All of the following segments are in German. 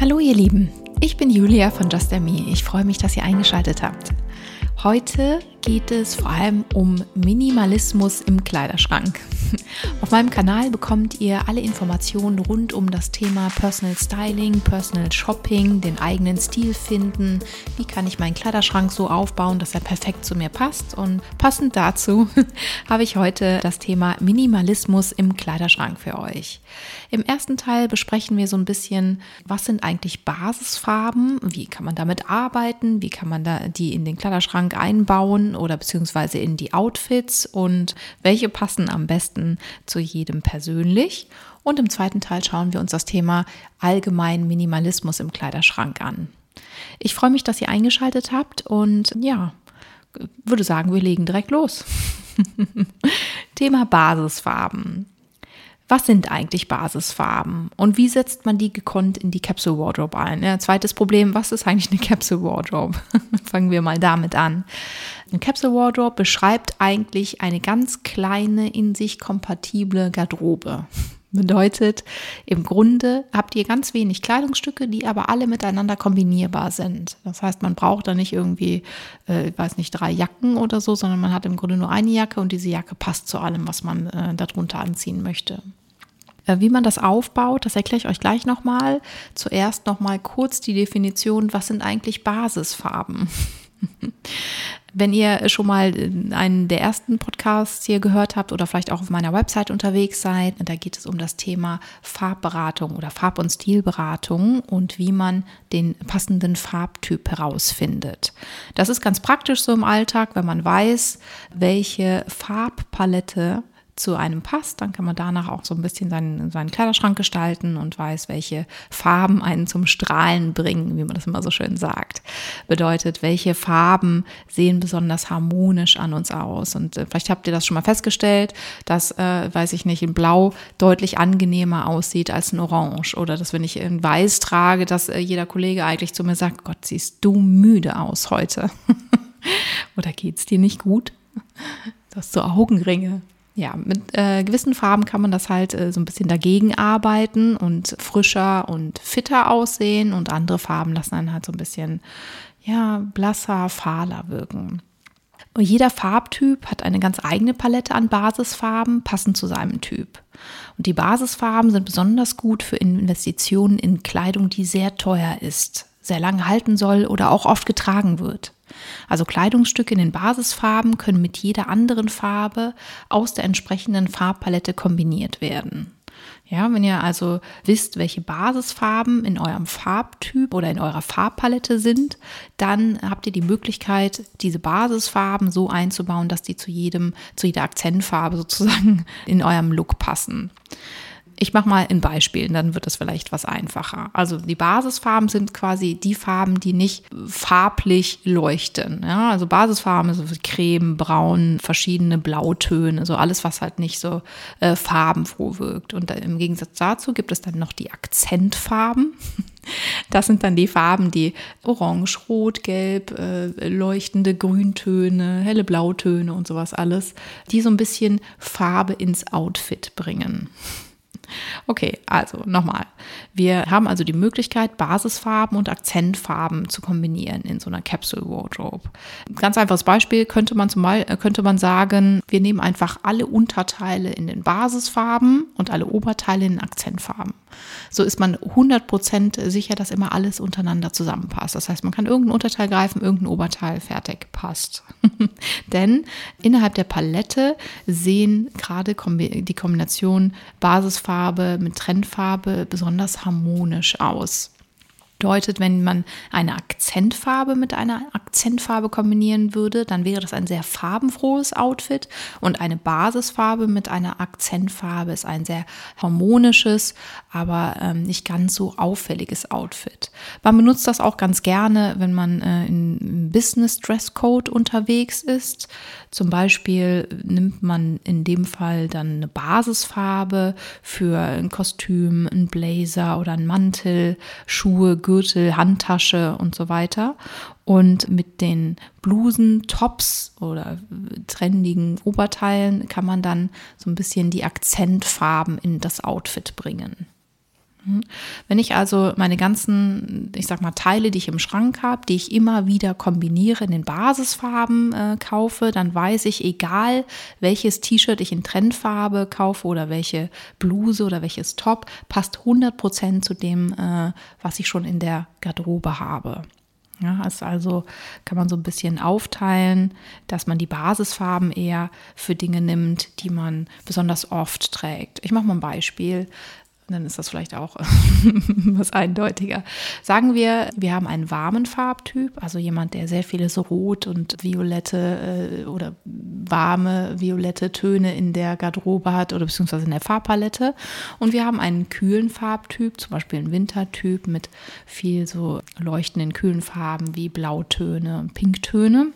Hallo ihr Lieben, ich bin Julia von Just Me. Ich freue mich, dass ihr eingeschaltet habt. Heute geht es vor allem um Minimalismus im Kleiderschrank. Auf meinem Kanal bekommt ihr alle Informationen rund um das Thema Personal Styling, Personal Shopping, den eigenen Stil finden. Wie kann ich meinen Kleiderschrank so aufbauen, dass er perfekt zu mir passt? Und passend dazu habe ich heute das Thema Minimalismus im Kleiderschrank für euch. Im ersten Teil besprechen wir so ein bisschen, was sind eigentlich Basisfarben? Wie kann man damit arbeiten? Wie kann man da die in den Kleiderschrank einbauen oder beziehungsweise in die Outfits? Und welche passen am besten zu jedem persönlich? Und im zweiten Teil schauen wir uns das Thema allgemein Minimalismus im Kleiderschrank an. Ich freue mich, dass ihr eingeschaltet habt und ja, würde sagen, wir legen direkt los. Thema Basisfarben. Was sind eigentlich Basisfarben und wie setzt man die gekonnt in die Capsule Wardrobe ein? Ja, zweites Problem, was ist eigentlich eine Capsule Wardrobe? Fangen wir mal damit an. Eine Capsule Wardrobe beschreibt eigentlich eine ganz kleine, in sich kompatible Garderobe. Bedeutet, im Grunde habt ihr ganz wenig Kleidungsstücke, die aber alle miteinander kombinierbar sind. Das heißt, man braucht da nicht irgendwie, äh, ich weiß nicht, drei Jacken oder so, sondern man hat im Grunde nur eine Jacke und diese Jacke passt zu allem, was man äh, darunter anziehen möchte. Äh, wie man das aufbaut, das erkläre ich euch gleich nochmal. Zuerst nochmal kurz die Definition, was sind eigentlich Basisfarben? Wenn ihr schon mal einen der ersten Podcasts hier gehört habt oder vielleicht auch auf meiner Website unterwegs seid, da geht es um das Thema Farbberatung oder Farb- und Stilberatung und wie man den passenden Farbtyp herausfindet. Das ist ganz praktisch so im Alltag, wenn man weiß, welche Farbpalette zu einem passt, dann kann man danach auch so ein bisschen seinen, seinen Kleiderschrank gestalten und weiß, welche Farben einen zum Strahlen bringen, wie man das immer so schön sagt. Bedeutet, welche Farben sehen besonders harmonisch an uns aus. Und äh, vielleicht habt ihr das schon mal festgestellt, dass, äh, weiß ich nicht, in Blau deutlich angenehmer aussieht als ein Orange. Oder dass, wenn ich in Weiß trage, dass äh, jeder Kollege eigentlich zu mir sagt, Gott, siehst du müde aus heute. Oder geht's dir nicht gut? Du hast so Augenringe ja, mit äh, gewissen Farben kann man das halt äh, so ein bisschen dagegen arbeiten und frischer und fitter aussehen und andere Farben lassen dann halt so ein bisschen, ja, blasser, fahler wirken. Und jeder Farbtyp hat eine ganz eigene Palette an Basisfarben, passend zu seinem Typ. Und die Basisfarben sind besonders gut für Investitionen in Kleidung, die sehr teuer ist, sehr lange halten soll oder auch oft getragen wird. Also Kleidungsstücke in den Basisfarben können mit jeder anderen Farbe aus der entsprechenden Farbpalette kombiniert werden. Ja, wenn ihr also wisst, welche Basisfarben in eurem Farbtyp oder in eurer Farbpalette sind, dann habt ihr die Möglichkeit, diese Basisfarben so einzubauen, dass die zu jedem, zu jeder Akzentfarbe sozusagen in eurem Look passen. Ich mache mal ein Beispiel, dann wird es vielleicht was einfacher. Also die Basisfarben sind quasi die Farben, die nicht farblich leuchten. Ja, also Basisfarben so Creme, Braun, verschiedene Blautöne, so alles, was halt nicht so äh, farbenfroh wirkt. Und im Gegensatz dazu gibt es dann noch die Akzentfarben. Das sind dann die Farben, die orange, rot, gelb, äh, leuchtende Grüntöne, helle Blautöne und sowas alles, die so ein bisschen Farbe ins Outfit bringen. Okay, also nochmal. Wir haben also die Möglichkeit, Basisfarben und Akzentfarben zu kombinieren in so einer Capsule Wardrobe. Ganz einfaches Beispiel könnte man zum Beispiel, könnte man sagen, wir nehmen einfach alle Unterteile in den Basisfarben und alle Oberteile in Akzentfarben. So ist man 100% sicher, dass immer alles untereinander zusammenpasst. Das heißt, man kann irgendein Unterteil greifen, irgendein Oberteil fertig passt. Denn innerhalb der Palette sehen gerade die Kombination Basisfarbe mit Trendfarbe besonders harmonisch aus bedeutet, wenn man eine Akzentfarbe mit einer Akzentfarbe kombinieren würde, dann wäre das ein sehr farbenfrohes Outfit und eine Basisfarbe mit einer Akzentfarbe ist ein sehr harmonisches, aber ähm, nicht ganz so auffälliges Outfit. Man benutzt das auch ganz gerne, wenn man äh, in Business Dress Code unterwegs ist. Zum Beispiel nimmt man in dem Fall dann eine Basisfarbe für ein Kostüm, ein Blazer oder ein Mantel, Schuhe, Gürtel, Handtasche und so weiter. Und mit den Blusen, Tops oder trendigen Oberteilen kann man dann so ein bisschen die Akzentfarben in das Outfit bringen. Hm? Wenn ich also meine ganzen, ich sag mal, Teile, die ich im Schrank habe, die ich immer wieder kombiniere, in den Basisfarben äh, kaufe, dann weiß ich, egal welches T-Shirt ich in Trendfarbe kaufe oder welche Bluse oder welches Top, passt 100% zu dem, äh, was ich schon in der Garderobe habe. Ja, ist also kann man so ein bisschen aufteilen, dass man die Basisfarben eher für Dinge nimmt, die man besonders oft trägt. Ich mache mal ein Beispiel dann ist das vielleicht auch was eindeutiger. Sagen wir, wir haben einen warmen Farbtyp, also jemand, der sehr viele so rot und violette äh, oder warme violette Töne in der Garderobe hat oder beziehungsweise in der Farbpalette. Und wir haben einen kühlen Farbtyp, zum Beispiel einen Wintertyp mit viel so leuchtenden kühlen Farben wie Blautöne Pinktöne.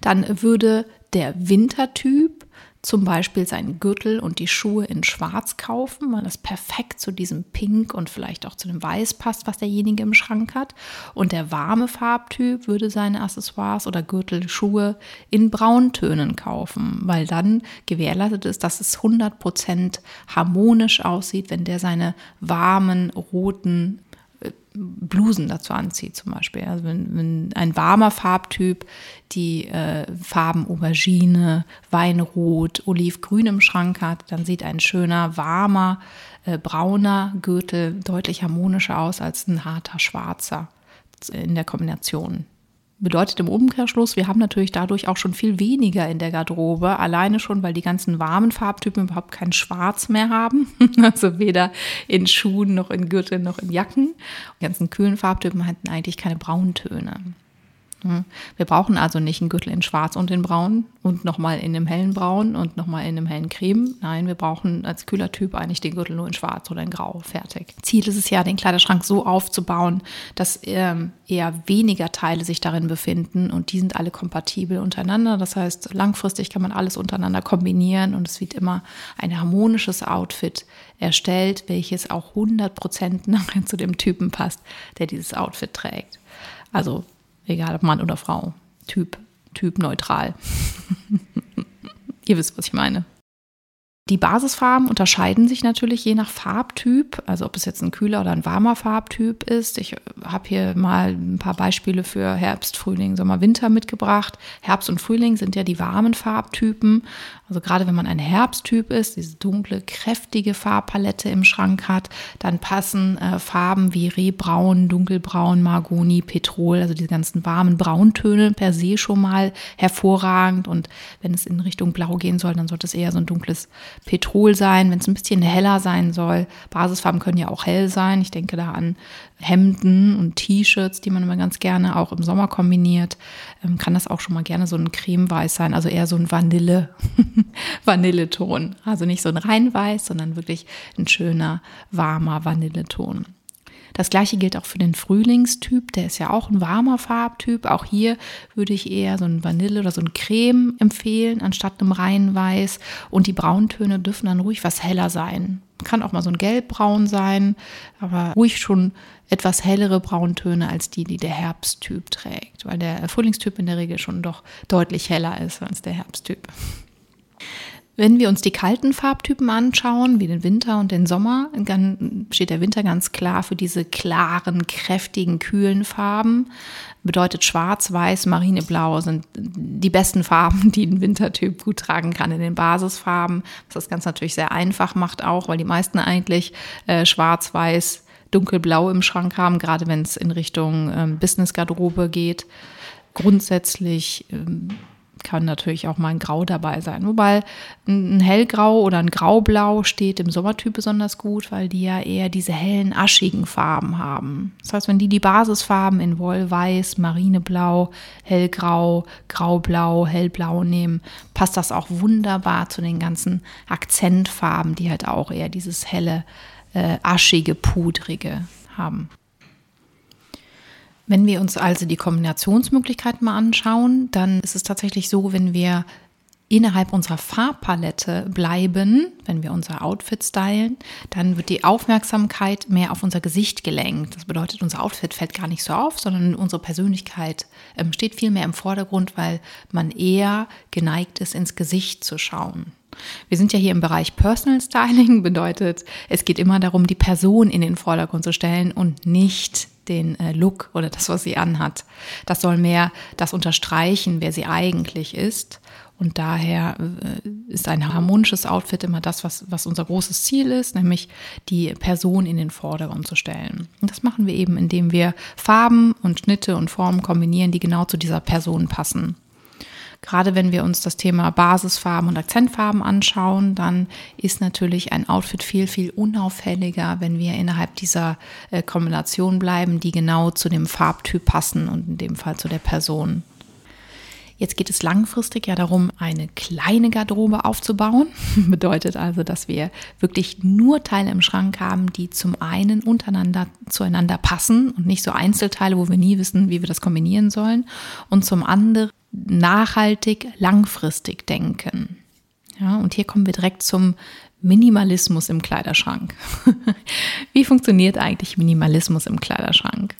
Dann würde der Wintertyp zum Beispiel seinen Gürtel und die Schuhe in Schwarz kaufen, weil das perfekt zu diesem Pink und vielleicht auch zu dem Weiß passt, was derjenige im Schrank hat. Und der warme Farbtyp würde seine Accessoires oder Gürtel, Schuhe in Brauntönen kaufen, weil dann gewährleistet ist, dass es 100% harmonisch aussieht, wenn der seine warmen, roten Blusen dazu anzieht zum Beispiel. Also wenn, wenn ein warmer Farbtyp die äh, Farben Aubergine, Weinrot, Olivgrün im Schrank hat, dann sieht ein schöner, warmer, äh, brauner Gürtel deutlich harmonischer aus als ein harter schwarzer in der Kombination. Bedeutet im Umkehrschluss, wir haben natürlich dadurch auch schon viel weniger in der Garderobe, alleine schon, weil die ganzen warmen Farbtypen überhaupt kein Schwarz mehr haben. Also weder in Schuhen noch in Gürteln noch in Jacken. Die ganzen kühlen Farbtypen hatten eigentlich keine Brauntöne. Wir brauchen also nicht einen Gürtel in Schwarz und in Braun und nochmal in einem hellen Braun und nochmal in einem hellen Creme. Nein, wir brauchen als kühler Typ eigentlich den Gürtel nur in Schwarz oder in Grau. Fertig. Ziel ist es ja, den Kleiderschrank so aufzubauen, dass ähm, eher weniger Teile sich darin befinden und die sind alle kompatibel untereinander. Das heißt, langfristig kann man alles untereinander kombinieren und es wird immer ein harmonisches Outfit erstellt, welches auch 100 Prozent nachher zu dem Typen passt, der dieses Outfit trägt. Also Egal ob Mann oder Frau. Typ, Typ neutral. Ihr wisst, was ich meine. Die Basisfarben unterscheiden sich natürlich je nach Farbtyp, also ob es jetzt ein kühler oder ein warmer Farbtyp ist. Ich habe hier mal ein paar Beispiele für Herbst, Frühling, Sommer, Winter mitgebracht. Herbst und Frühling sind ja die warmen Farbtypen. Also gerade wenn man ein Herbsttyp ist, diese dunkle, kräftige Farbpalette im Schrank hat, dann passen äh, Farben wie Rehbraun, Dunkelbraun, Margoni, Petrol, also diese ganzen warmen Brauntöne per se schon mal hervorragend. Und wenn es in Richtung Blau gehen soll, dann sollte es eher so ein dunkles Petrol sein, wenn es ein bisschen heller sein soll. Basisfarben können ja auch hell sein. Ich denke da an Hemden und T-Shirts, die man immer ganz gerne auch im Sommer kombiniert. Ähm, kann das auch schon mal gerne so ein Cremeweiß sein, also eher so ein Vanille, Vanilleton. Also nicht so ein rein weiß, sondern wirklich ein schöner, warmer Vanilleton. Das gleiche gilt auch für den Frühlingstyp, der ist ja auch ein warmer Farbtyp. Auch hier würde ich eher so ein Vanille oder so ein Creme empfehlen, anstatt einem reinen Weiß. Und die Brauntöne dürfen dann ruhig was heller sein. Kann auch mal so ein Gelbbraun sein, aber ruhig schon etwas hellere Brauntöne als die, die der Herbsttyp trägt, weil der Frühlingstyp in der Regel schon doch deutlich heller ist als der Herbsttyp. Wenn wir uns die kalten Farbtypen anschauen, wie den Winter und den Sommer, dann steht der Winter ganz klar für diese klaren, kräftigen, kühlen Farben. Bedeutet Schwarz, Weiß, Marineblau sind die besten Farben, die ein Wintertyp gut tragen kann in den Basisfarben. Was das Ganze natürlich sehr einfach macht auch, weil die meisten eigentlich äh, Schwarz, Weiß, Dunkelblau im Schrank haben, gerade wenn es in Richtung ähm, Business-Garderobe geht. Grundsätzlich ähm, kann natürlich auch mal ein Grau dabei sein. Wobei ein hellgrau oder ein graublau steht im Sommertyp besonders gut, weil die ja eher diese hellen, aschigen Farben haben. Das heißt, wenn die die Basisfarben in Wollweiß, Marineblau, hellgrau, graublau, hellblau nehmen, passt das auch wunderbar zu den ganzen Akzentfarben, die halt auch eher dieses helle, äh, aschige, pudrige haben. Wenn wir uns also die Kombinationsmöglichkeiten mal anschauen, dann ist es tatsächlich so, wenn wir innerhalb unserer Farbpalette bleiben, wenn wir unser Outfit stylen, dann wird die Aufmerksamkeit mehr auf unser Gesicht gelenkt. Das bedeutet, unser Outfit fällt gar nicht so auf, sondern unsere Persönlichkeit ähm, steht viel mehr im Vordergrund, weil man eher geneigt ist, ins Gesicht zu schauen. Wir sind ja hier im Bereich Personal Styling, bedeutet, es geht immer darum, die Person in den Vordergrund zu stellen und nicht den äh, Look oder das, was sie anhat. Das soll mehr das unterstreichen, wer sie eigentlich ist. Und daher äh, ist ein harmonisches Outfit immer das, was, was unser großes Ziel ist, nämlich die Person in den Vordergrund zu stellen. Und das machen wir eben, indem wir Farben und Schnitte und Formen kombinieren, die genau zu dieser Person passen. Gerade wenn wir uns das Thema Basisfarben und Akzentfarben anschauen, dann ist natürlich ein Outfit viel, viel unauffälliger, wenn wir innerhalb dieser äh, Kombination bleiben, die genau zu dem Farbtyp passen und in dem Fall zu der Person. Jetzt geht es langfristig ja darum, eine kleine Garderobe aufzubauen. Bedeutet also, dass wir wirklich nur Teile im Schrank haben, die zum einen untereinander zueinander passen und nicht so Einzelteile, wo wir nie wissen, wie wir das kombinieren sollen. Und zum anderen nachhaltig, langfristig denken. Ja, und hier kommen wir direkt zum Minimalismus im Kleiderschrank. Wie funktioniert eigentlich Minimalismus im Kleiderschrank?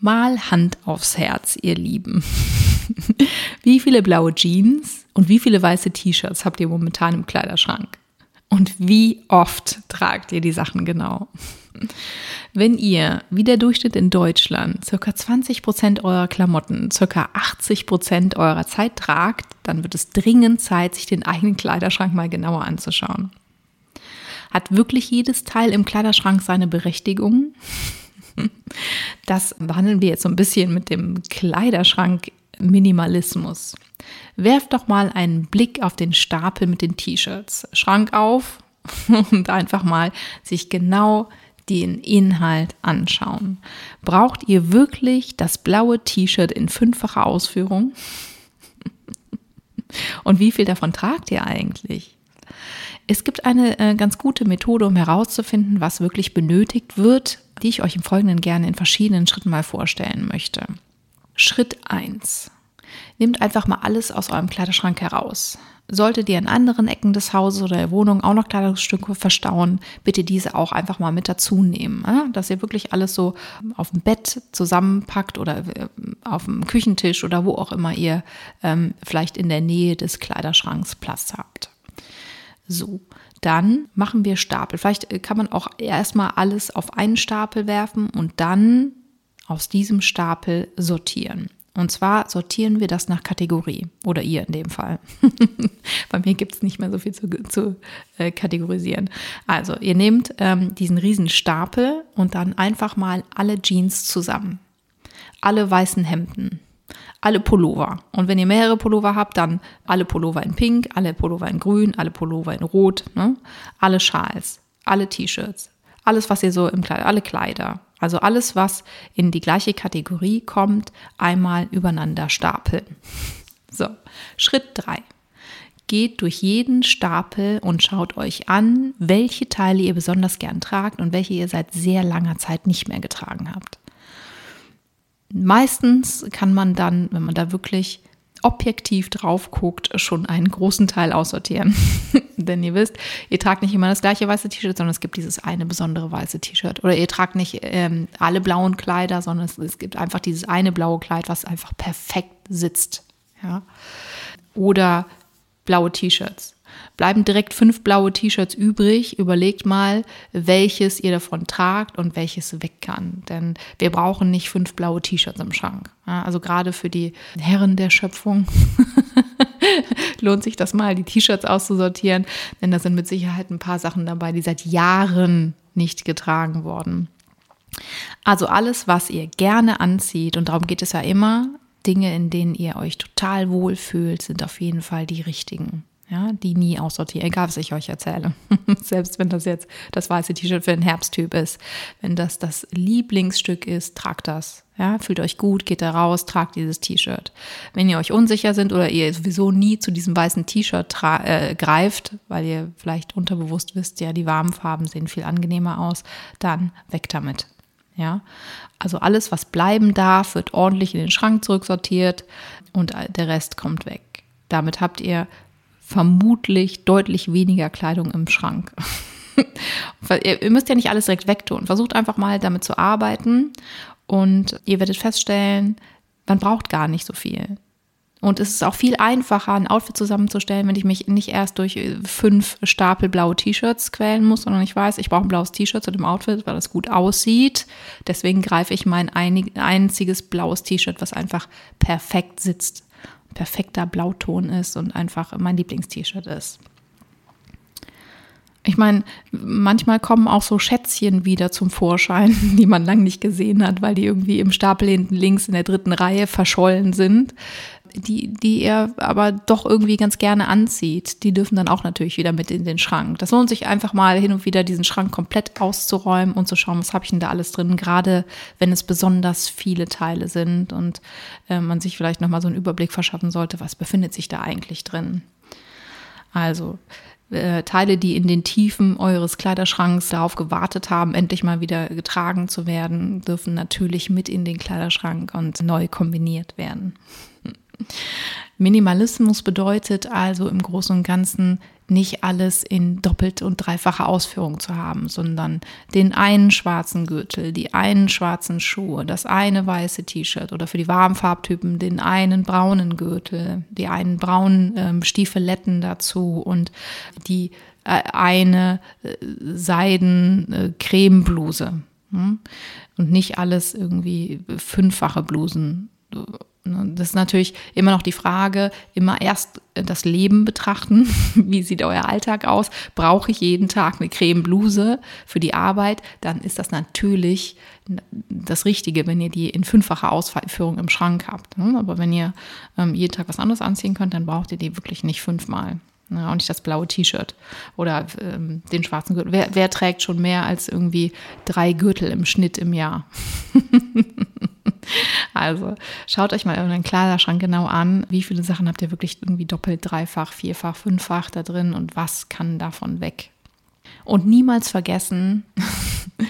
Mal Hand aufs Herz, ihr Lieben. Wie viele blaue Jeans und wie viele weiße T-Shirts habt ihr momentan im Kleiderschrank? Und wie oft tragt ihr die Sachen genau? Wenn ihr, wie der Durchschnitt in Deutschland, circa 20 Prozent eurer Klamotten, circa 80 Prozent eurer Zeit tragt, dann wird es dringend Zeit, sich den eigenen Kleiderschrank mal genauer anzuschauen. Hat wirklich jedes Teil im Kleiderschrank seine Berechtigung? Das behandeln wir jetzt so ein bisschen mit dem Kleiderschrank Minimalismus. Werft doch mal einen Blick auf den Stapel mit den T-Shirts. Schrank auf und einfach mal sich genau den Inhalt anschauen. Braucht ihr wirklich das blaue T-Shirt in fünffacher Ausführung? Und wie viel davon tragt ihr eigentlich? Es gibt eine äh, ganz gute Methode, um herauszufinden, was wirklich benötigt wird, die ich euch im Folgenden gerne in verschiedenen Schritten mal vorstellen möchte. Schritt 1. Nehmt einfach mal alles aus eurem Kleiderschrank heraus. Solltet ihr in anderen Ecken des Hauses oder der Wohnung auch noch Kleidungsstücke verstauen, bitte diese auch einfach mal mit dazu nehmen. Dass ihr wirklich alles so auf dem Bett zusammenpackt oder äh, auf dem Küchentisch oder wo auch immer ihr ähm, vielleicht in der Nähe des Kleiderschranks Platz habt. So, dann machen wir Stapel. Vielleicht äh, kann man auch erstmal alles auf einen Stapel werfen und dann aus diesem Stapel sortieren. Und zwar sortieren wir das nach Kategorie oder ihr in dem Fall. Bei mir gibt es nicht mehr so viel zu, zu äh, kategorisieren. Also ihr nehmt ähm, diesen riesen Stapel und dann einfach mal alle Jeans zusammen. Alle weißen Hemden, alle Pullover. Und wenn ihr mehrere Pullover habt, dann alle Pullover in Pink, alle Pullover in Grün, alle Pullover in Rot, ne? alle Schals, alle T-Shirts, alles, was ihr so im Kleid, alle Kleider, also alles, was in die gleiche Kategorie kommt, einmal übereinander stapeln. So, Schritt 3. Geht durch jeden Stapel und schaut euch an, welche Teile ihr besonders gern tragt und welche ihr seit sehr langer Zeit nicht mehr getragen habt. Meistens kann man dann, wenn man da wirklich objektiv drauf guckt, schon einen großen Teil aussortieren. Denn ihr wisst, ihr tragt nicht immer das gleiche weiße T-Shirt, sondern es gibt dieses eine besondere weiße T-Shirt. Oder ihr tragt nicht ähm, alle blauen Kleider, sondern es, es, gibt einfach dieses eine blaue Kleid, was einfach perfekt sitzt. Ja? Oder blaue T-Shirts bleiben direkt fünf blaue T-Shirts übrig. Überlegt mal, welches ihr davon tragt und welches weg kann. Denn wir brauchen nicht fünf blaue T-Shirts im Schrank. also gerade für die Herren der Schöpfung lohnt sich das mal, die T-Shirts auszusortieren. Denn da sind mit Sicherheit ein paar Sachen dabei, die seit Jahren nicht getragen wurden. Also alles, was ihr gerne anzieht, und darum geht es ja immer, Dinge, in denen ihr euch total wohl fühlt, sind auf jeden Fall die richtigen ja, die nie aussortieren, egal was ich euch erzähle. Selbst wenn das jetzt das weiße T-Shirt für den Herbsttyp ist. Wenn das das Lieblingsstück ist, tragt das. Ja, fühlt euch gut, geht da raus, tragt dieses T-Shirt. Wenn ihr euch unsicher sind oder ihr sowieso nie zu diesem weißen T-Shirt äh, greift, weil ihr vielleicht unterbewusst wisst, ja, die warmen Farben sehen viel angenehmer aus, dann weg damit. Ja, also alles, was bleiben darf, wird ordentlich in den Schrank zurücksortiert und der Rest kommt weg. Damit habt ihr vermutlich deutlich weniger Kleidung im Schrank. ihr müsst ja nicht alles direkt wegtun. Versucht einfach mal damit zu arbeiten und ihr werdet feststellen, man braucht gar nicht so viel. Und es ist auch viel einfacher, ein Outfit zusammenzustellen, wenn ich mich nicht erst durch äh, fünf Stapel blaue T-Shirts quälen muss, sondern ich weiß, ich brauche ein blaues T-Shirt zu dem Outfit, weil das gut aussieht. Deswegen greife ich mein einziges blaues T-Shirt, was einfach perfekt sitzt, perfekter Blauton ist und einfach mein Lieblings-T-Shirt ist. Ich meine, manchmal kommen auch so Schätzchen wieder zum Vorschein, die man lang nicht gesehen hat, weil die irgendwie im Stapel hinten links in der dritten Reihe verschollen sind, die, die er aber doch irgendwie ganz gerne anzieht. Die dürfen dann auch natürlich wieder mit in den Schrank. Das lohnt sich einfach mal hin und wieder diesen Schrank komplett auszuräumen und zu schauen, was habe ich denn da alles drin, gerade wenn es besonders viele Teile sind und äh, man sich vielleicht nochmal so einen Überblick verschaffen sollte, was befindet sich da eigentlich drin. Also äh, Teile, die in den Tiefen eures Kleiderschranks darauf gewartet haben, endlich mal wieder getragen zu werden, dürfen natürlich mit in den Kleiderschrank und neu kombiniert werden. Minimalismus bedeutet also im Großen und Ganzen nicht alles in doppelt und dreifacher Ausführung zu haben, sondern den einen schwarzen Gürtel, die einen schwarzen Schuhe, das eine weiße T-Shirt oder für die warmen Farbtypen den einen braunen Gürtel, die einen braunen ähm, Stiefeletten dazu und die äh, eine äh, Seiden äh. Hm? Und nicht alles irgendwie fünffache Blusen Ne, das ist natürlich immer noch die Frage, immer erst das Leben betrachten. Wie sieht euer Alltag aus? Brauche ich jeden Tag eine Cremebluse für die Arbeit? Dann ist das natürlich das Richtige, wenn ihr die in fünffacher Ausführung im Schrank habt. Ne? Aber wenn ihr ähm, jeden Tag was anderes anziehen könnt, dann braucht ihr die wirklich nicht fünfmal. Ja, ne? auch nicht das blaue T-Shirt oder ähm, den schwarzen Gürtel. Wer, wer trägt schon mehr als irgendwie drei Gürtel im Schnitt im Jahr? Also schaut euch mal euren Kleiderschrank genau an. Wie viele Sachen habt ihr wirklich irgendwie doppelt, dreifach, vierfach, fünffach da drin und was kann davon weg? Und niemals vergessen,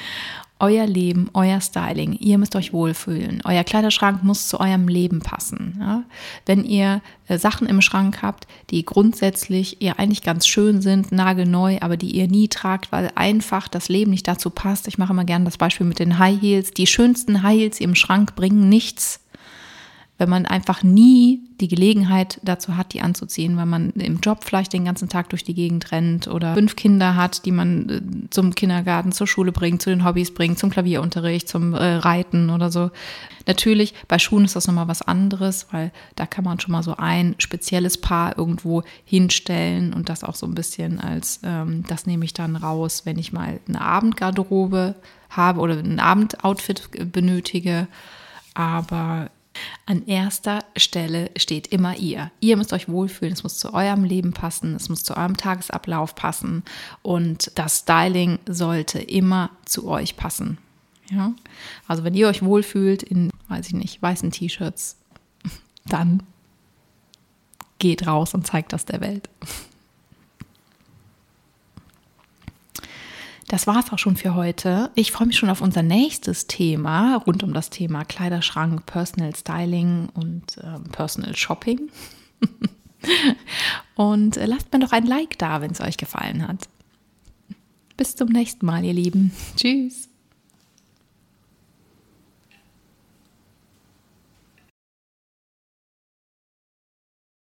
euer Leben, euer Styling, ihr müsst euch wohlfühlen. Euer Kleiderschrank muss zu eurem Leben passen. Ja? Wenn ihr äh, Sachen im Schrank habt, die grundsätzlich ihr eigentlich ganz schön sind, nagelneu, aber die ihr nie tragt, weil einfach das Leben nicht dazu passt. Ich mache immer gerne das Beispiel mit den High Heels. Die schönsten High Heels im Schrank bringen nichts wenn man einfach nie die Gelegenheit dazu hat, die anzuziehen, weil man im Job vielleicht den ganzen Tag durch die Gegend rennt oder fünf Kinder hat, die man äh, zum Kindergarten, zur Schule bringt, zu den Hobbys bringt, zum Klavierunterricht, zum äh, Reiten oder so. Natürlich, bei Schuhen ist das nochmal was anderes, weil da kann man schon mal so ein spezielles Paar irgendwo hinstellen und das auch so ein bisschen als, ähm, das nehme ich dann raus, wenn ich mal eine Abendgarderobe habe oder ein Abendoutfit benötige. Aber an erster Stelle steht immer ihr. Ihr müsst euch wohlfühlen, es muss zu eurem Leben passen, es muss zu eurem Tagesablauf passen und das Styling sollte immer zu euch passen. Ja? Also wenn ihr euch wohlfühlt in, weiß ich nicht, weißen T-Shirts, dann geht raus und zeigt das der Welt. Das war es auch schon für heute. Ich freue mich schon auf unser nächstes Thema rund um das Thema Kleiderschrank, Personal Styling und äh, Personal Shopping. und äh, lasst mir doch ein Like da, wenn es euch gefallen hat. Bis zum nächsten Mal, ihr Lieben. Tschüss.